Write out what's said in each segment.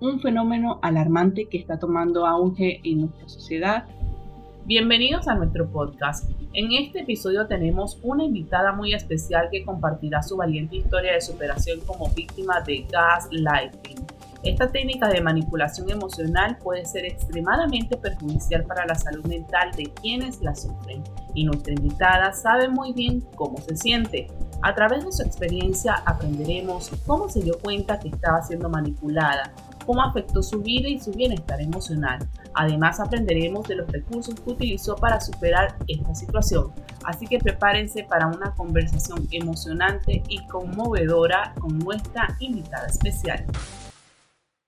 un fenómeno alarmante que está tomando auge en nuestra sociedad. Bienvenidos a nuestro podcast. En este episodio tenemos una invitada muy especial que compartirá su valiente historia de superación como víctima de gaslighting. Esta técnica de manipulación emocional puede ser extremadamente perjudicial para la salud mental de quienes la sufren y nuestra invitada sabe muy bien cómo se siente. A través de su experiencia aprenderemos cómo se dio cuenta que estaba siendo manipulada, cómo afectó su vida y su bienestar emocional. Además aprenderemos de los recursos que utilizó para superar esta situación. Así que prepárense para una conversación emocionante y conmovedora con nuestra invitada especial.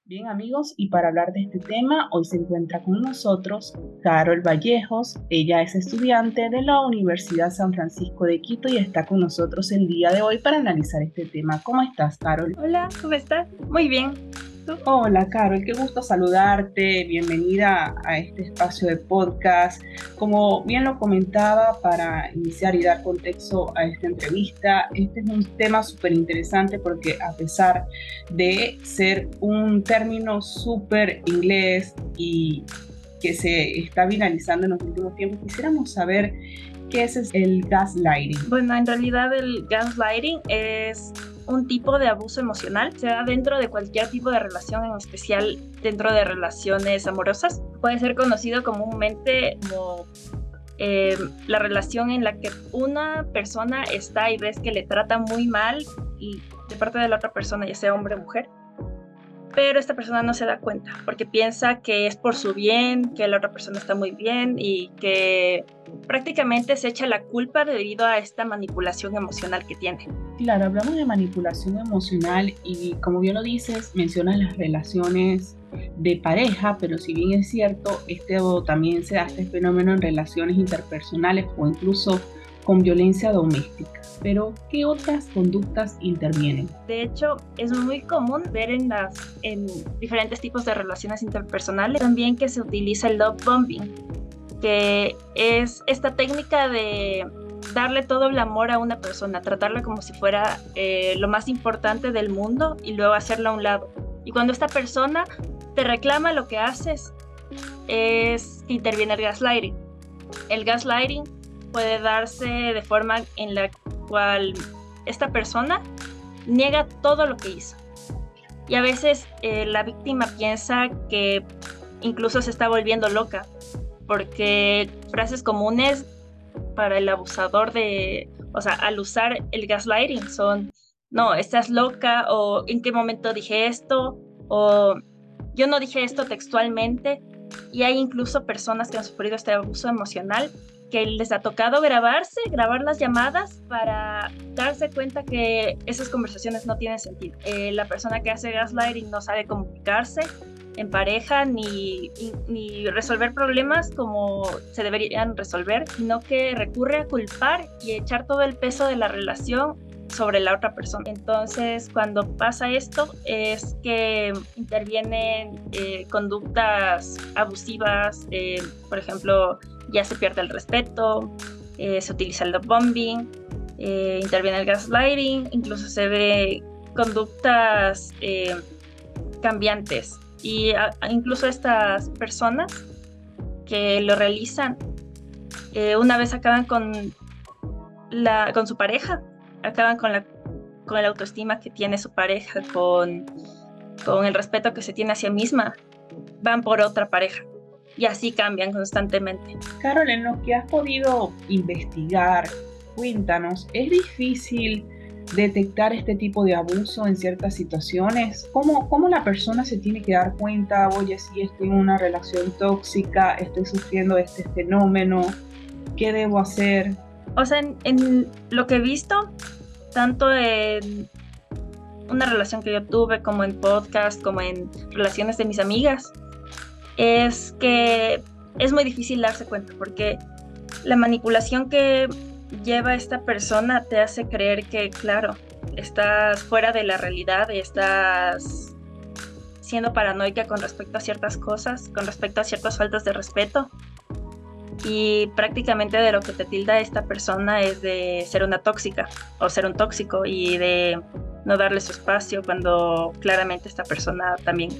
Bien amigos, y para hablar de este tema, hoy se encuentra con nosotros Carol Vallejos. Ella es estudiante de la Universidad San Francisco de Quito y está con nosotros el día de hoy para analizar este tema. ¿Cómo estás, Carol? Hola, ¿cómo estás? Muy bien. Hola Carol, qué gusto saludarte, bienvenida a este espacio de podcast. Como bien lo comentaba para iniciar y dar contexto a esta entrevista, este es un tema súper interesante porque a pesar de ser un término súper inglés y que se está viralizando en los últimos tiempos, quisiéramos saber qué es el gaslighting. Bueno, en realidad el gaslighting es un tipo de abuso emocional, se da dentro de cualquier tipo de relación, en especial dentro de relaciones amorosas. Puede ser conocido comúnmente como eh, la relación en la que una persona está y ves que le trata muy mal y de parte de la otra persona, ya sea hombre o mujer, pero esta persona no se da cuenta porque piensa que es por su bien, que la otra persona está muy bien y que prácticamente se echa la culpa debido a esta manipulación emocional que tiene. Claro, hablamos de manipulación emocional y como bien lo dices, mencionas las relaciones de pareja, pero si bien es cierto, este también se da este fenómeno en relaciones interpersonales o incluso con violencia doméstica pero ¿qué otras conductas intervienen? De hecho, es muy común ver en, las, en diferentes tipos de relaciones interpersonales también que se utiliza el love bombing, que es esta técnica de darle todo el amor a una persona, tratarla como si fuera eh, lo más importante del mundo y luego hacerla a un lado. Y cuando esta persona te reclama lo que haces, es que interviene el gaslighting. El gaslighting puede darse de forma en la cual esta persona niega todo lo que hizo. Y a veces eh, la víctima piensa que incluso se está volviendo loca, porque frases comunes para el abusador de, o sea, al usar el gaslighting son, no, estás loca, o en qué momento dije esto, o yo no dije esto textualmente, y hay incluso personas que han sufrido este abuso emocional que les ha tocado grabarse, grabar las llamadas para darse cuenta que esas conversaciones no tienen sentido. Eh, la persona que hace gaslighting no sabe comunicarse en pareja ni, ni, resolver problemas como se deberían resolver, sino que recurre a culpar y echar todo el peso de la relación sobre la otra persona. Entonces, cuando pasa esto, es que intervienen eh, conductas abusivas, eh, por ejemplo, ya se pierde el respeto, eh, se utiliza el bombing, eh, interviene el gaslighting, incluso se ve conductas cambiantes. Y incluso estas personas que lo realizan, una vez acaban con, la, con su pareja, acaban con la, con la autoestima que tiene su pareja, con, con el respeto que se tiene hacia misma van por otra pareja y así cambian constantemente. Carol, en lo que has podido investigar, cuéntanos, ¿es difícil detectar este tipo de abuso en ciertas situaciones? ¿Cómo, ¿Cómo, la persona se tiene que dar cuenta, oye, si estoy en una relación tóxica, estoy sufriendo este fenómeno, qué debo hacer? O sea, en, en lo que he visto, tanto en una relación que yo tuve, como en podcast, como en relaciones de mis amigas, es que es muy difícil darse cuenta porque la manipulación que lleva esta persona te hace creer que, claro, estás fuera de la realidad, estás siendo paranoica con respecto a ciertas cosas, con respecto a ciertas faltas de respeto. Y prácticamente de lo que te tilda esta persona es de ser una tóxica o ser un tóxico y de no darle su espacio cuando claramente esta persona también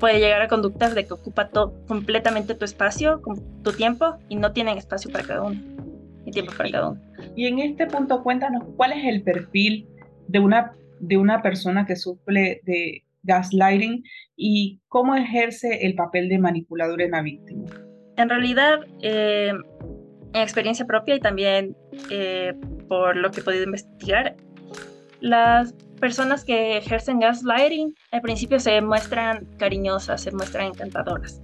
puede llegar a conductas de que ocupa completamente tu espacio, tu tiempo y no tienen espacio para cada uno y tiempo para cada uno. Y en este punto cuéntanos cuál es el perfil de una, de una persona que sufre de gaslighting y cómo ejerce el papel de manipulador en la víctima. En realidad, eh, en experiencia propia y también eh, por lo que he podido investigar, las personas que ejercen gaslighting al principio se muestran cariñosas, se muestran encantadoras.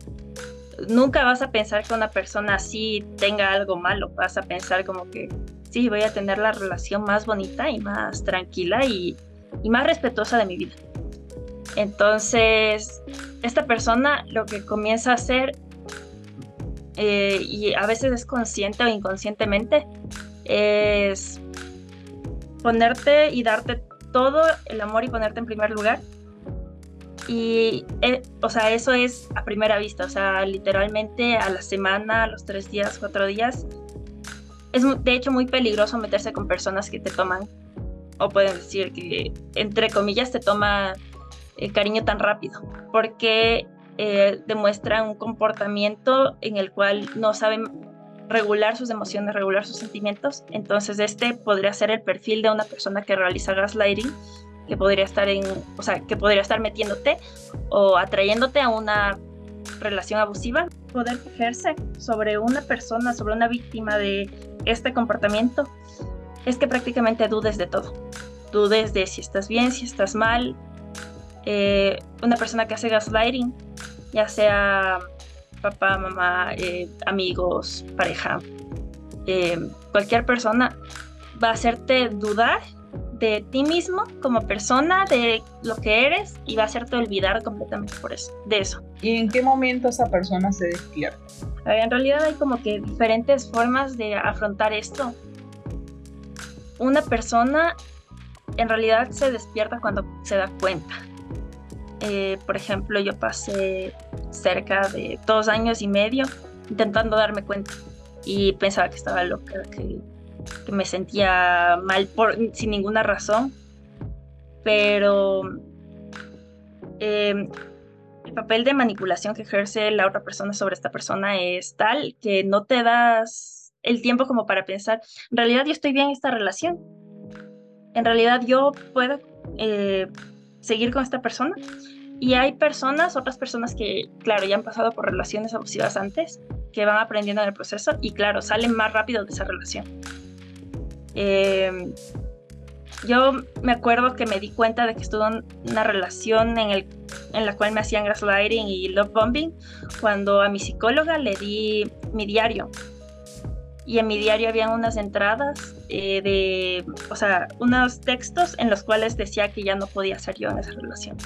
Nunca vas a pensar que una persona así tenga algo malo, vas a pensar como que sí, voy a tener la relación más bonita y más tranquila y, más respetuosa de mi vida. Entonces, esta persona lo que comienza a hacer, eh, y a veces es consciente o inconscientemente, es ponerte y darte todo el amor y ponerte en primer lugar. Y, eh, o sea, eso es a primera vista, o sea, literalmente a la semana, a los tres días, cuatro días. Es de hecho muy peligroso meterse con personas que te toman, o pueden decir que, entre comillas, te toma eh, cariño tan rápido, porque eh, un comportamiento en el cual no saben regular sus emociones, regular sus sentimientos. Entonces este podría ser el perfil de una persona que realiza gaslighting, que podría estar en, o sea, que podría estar metiéndote o atrayéndote a una relación abusiva. Poder ejercer sobre una persona, sobre una víctima de este comportamiento, es que prácticamente dudes de todo. Dudes de si estás bien, si estás mal. Eh, una persona que hace gaslighting, ya sea papá, mamá, eh, amigos, pareja, eh, cualquier persona, va a hacerte dudar de ti mismo como persona, de lo que eres y va a hacerte olvidar completamente por eso, de eso. ¿Y en qué momento esa persona se despierta? en realidad hay como que diferentes formas de afrontar esto. Una persona en realidad se despierta cuando se da cuenta. Eh, por ejemplo, yo pasé cerca de dos años y medio intentando darme cuenta y pensaba que estaba loca, que, me sentía mal por, sin ninguna razón, pero em, el papel de manipulación que ejerce la otra persona sobre esta persona es tal que no te das el tiempo como para pensar, en realidad yo estoy bien en esta relación, en realidad yo puedo eh, seguir con esta persona y hay personas, otras personas que, claro, ya han pasado por relaciones abusivas antes, que van aprendiendo en el proceso y, claro, salen más rápido de esa relación. Em, yo me acuerdo que me di cuenta de que estuve en una relación en, el, en la cual me hacían gaslighting y love bombing cuando a mi psicóloga le di mi diario. Y en mi diario había unas entradas eh, de, o sea, unos textos en los cuales decía que ya no podía ser yo en esa relación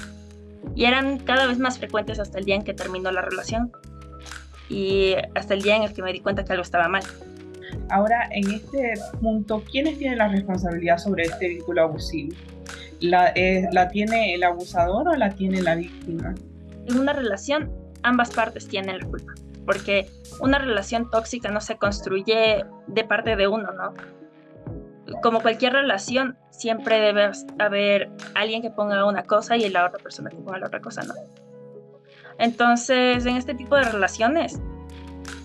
y eran cada vez más frecuentes hasta el día en que terminó la relación y hasta el día en el que me di cuenta que algo estaba mal. Ahora, en este punto, ¿quiénes tienen la responsabilidad sobre este vínculo abusivo? ¿La, eh, ¿La tiene el abusador o la tiene la víctima? En una relación, ambas partes tienen la culpa, porque una relación tóxica no se construye de parte de uno, ¿no? como cualquier relación, siempre debe haber alguien que ponga una cosa y la otra persona que ponga la otra cosa, ¿no? Entonces, en este tipo de relaciones,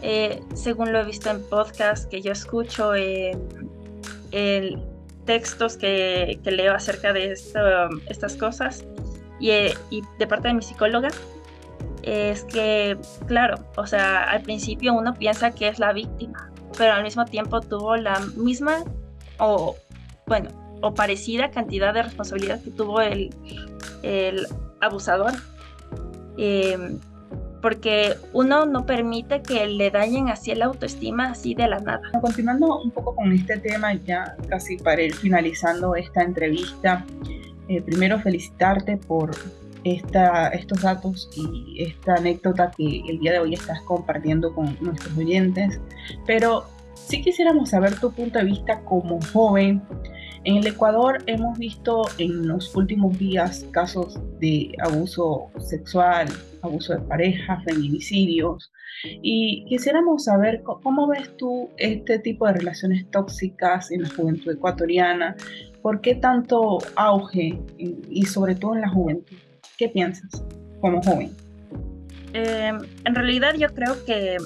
eh, según lo he visto en podcasts que yo escucho, en, textos que, leo acerca de estas cosas, y, y, de parte de mi psicóloga, es que, claro, o sea, al principio uno piensa que es la víctima, pero al mismo tiempo tuvo la misma o, bueno, o parecida cantidad de responsabilidad que tuvo el, el abusador. Em, porque uno no permite que le dañen así el autoestima así de la nada. Continuando un poco con este tema, ya casi para ir finalizando esta entrevista, eh, primero felicitarte por esta, estos datos y esta anécdota que el día de hoy estás compartiendo con nuestros oyentes, pero sí quisiéramos saber tu punto de vista como joven. En el Ecuador hemos visto en los últimos días casos de abuso sexual, abuso de pareja, feminicidios, y quisiéramos saber cómo ves tú este tipo de relaciones tóxicas en la juventud ecuatoriana, por qué tanto auge y sobre todo en la juventud. ¿Qué piensas como joven? Eh, en realidad yo creo que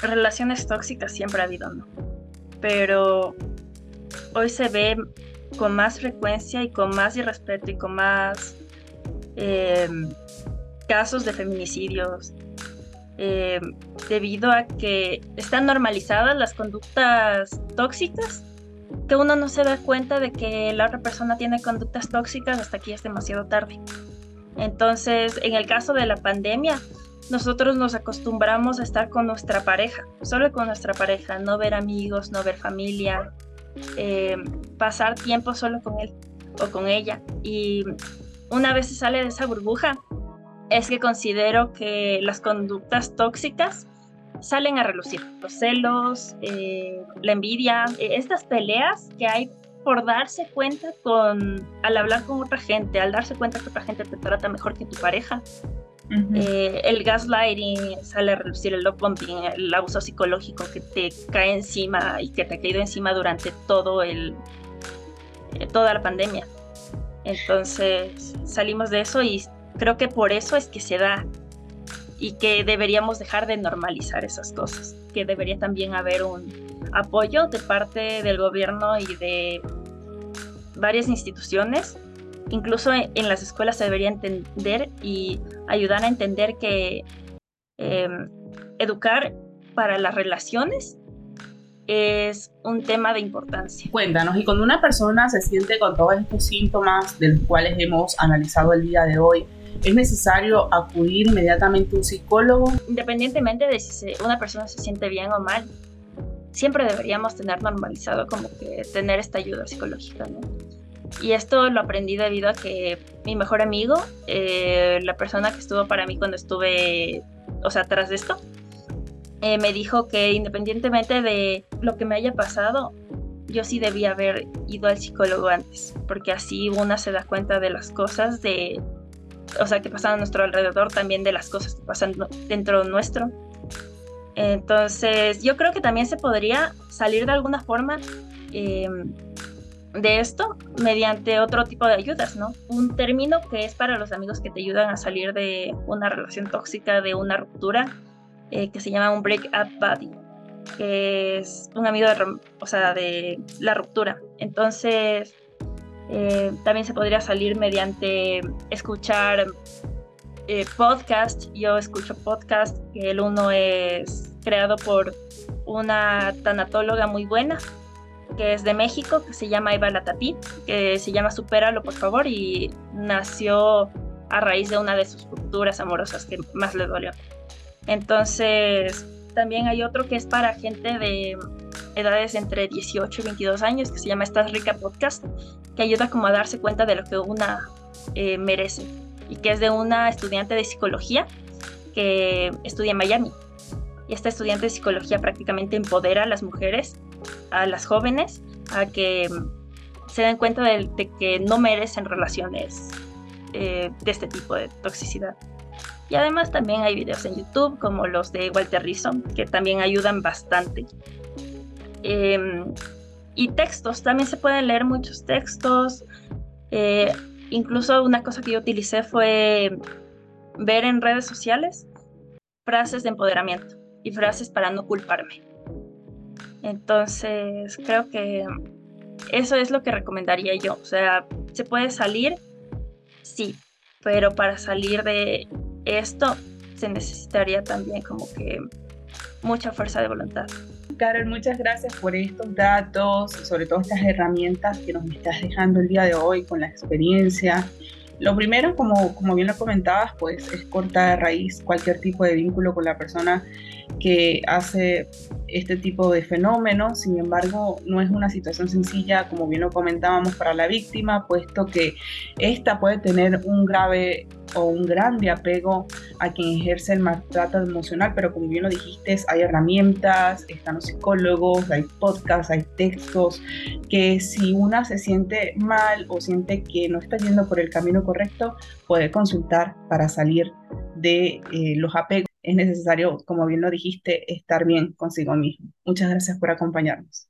relaciones tóxicas siempre ha habido, ¿no? Pero hoy se ve con más frecuencia y con más irrespeto y con más em, casos de feminicidios em, debido a que están normalizadas las conductas tóxicas que uno no se da cuenta de que la otra persona tiene conductas tóxicas hasta que es demasiado tarde. Entonces, en el caso de la pandemia, nosotros nos acostumbramos a estar con nuestra pareja, solo con nuestra pareja, no ver amigos, no ver familia, eh, pasar tiempo solo con él o con ella. Y una vez se sale de esa burbuja, es que considero que las conductas tóxicas salen a relucir. Los celos, eh, la envidia, eh, estas peleas que hay por darse cuenta con, al hablar con otra gente, al darse cuenta que otra gente te trata mejor que tu pareja. Eh, el gaslighting sale a reducir el love bombing, el abuso psicológico que te cae encima y que te ha caído encima durante todo el, eh, toda la pandemia. Entonces salimos de eso y creo que por eso es que se da y que deberíamos dejar de normalizar esas cosas, que debería también haber un apoyo de parte del gobierno y de varias instituciones incluso en las escuelas se debería entender y ayudar a entender que em, educar para las relaciones es un tema de importancia. Cuéntanos, y cuando una persona se siente con todos estos síntomas de los cuales hemos analizado el día de hoy, ¿es necesario acudir inmediatamente a un psicólogo? Independientemente de si una persona se siente bien o mal, siempre deberíamos tener normalizado como que tener esta ayuda psicológica, ¿no? Y esto lo aprendí debido a que mi mejor amigo, eh, la persona que estuvo para mí cuando estuve, o sea, tras de esto, eh, me dijo que independientemente de lo que me haya pasado, yo sí debía haber ido al psicólogo antes, porque así una se da cuenta de las cosas de, o sea, que pasan a nuestro alrededor, también de las cosas que pasan dentro nuestro. Entonces, yo creo que también se podría salir de alguna forma eh, de esto mediante otro tipo de ayudas, ¿no? Un término que es para los amigos que te ayudan a salir de una relación tóxica, de una ruptura, eh, que se llama un break up buddy, que es un amigo de, o sea, de la ruptura. Entonces, eh, también se podría salir mediante escuchar eh, podcast. Yo escucho podcast, el uno es creado por una tanatóloga muy buena, que es de México, que se llama Eva Latapí, que se llama Supéralo, por favor, y nació a raíz de una de sus rupturas amorosas que más le dolió. Entonces, también hay otro que es para gente de edades entre 18 y 22 años, que se llama Estás Rica Podcast, que ayuda como a darse cuenta de lo que una eh, merece, y que es de una estudiante de psicología que estudia en Miami. Y esta estudiante de psicología prácticamente empodera a las mujeres a las jóvenes a que se den cuenta de, que no merecen relaciones eh, de este tipo de toxicidad. Y además también hay videos en YouTube como los de Walter Rizzo que también ayudan bastante. Em, y textos, también se pueden leer muchos textos. Eh, incluso una cosa que yo utilicé fue ver en redes sociales frases de empoderamiento y frases para no culparme. Entonces, creo que eso es lo que recomendaría yo. O sea, ¿se puede salir? Sí, pero para salir de esto se necesitaría también como que mucha fuerza de voluntad. Carol, muchas gracias por estos datos, sobre todo estas herramientas que nos estás dejando el día de hoy con la experiencia. Lo primero, como, como bien lo comentabas, pues es cortar de raíz cualquier tipo de vínculo con la persona que hace este tipo de fenómenos. Sin embargo, no es una situación sencilla, como bien lo comentábamos, para la víctima, puesto que esta puede tener un grave o un grande apego a quien ejerce el maltrato emocional, pero como bien lo dijiste, hay herramientas, están los psicólogos, hay podcasts, hay textos, que si una se siente mal o siente que no está yendo por el camino correcto, puede consultar para salir de eh, los apegos. Es necesario, como bien lo dijiste, estar bien consigo mismo. Muchas gracias por acompañarnos.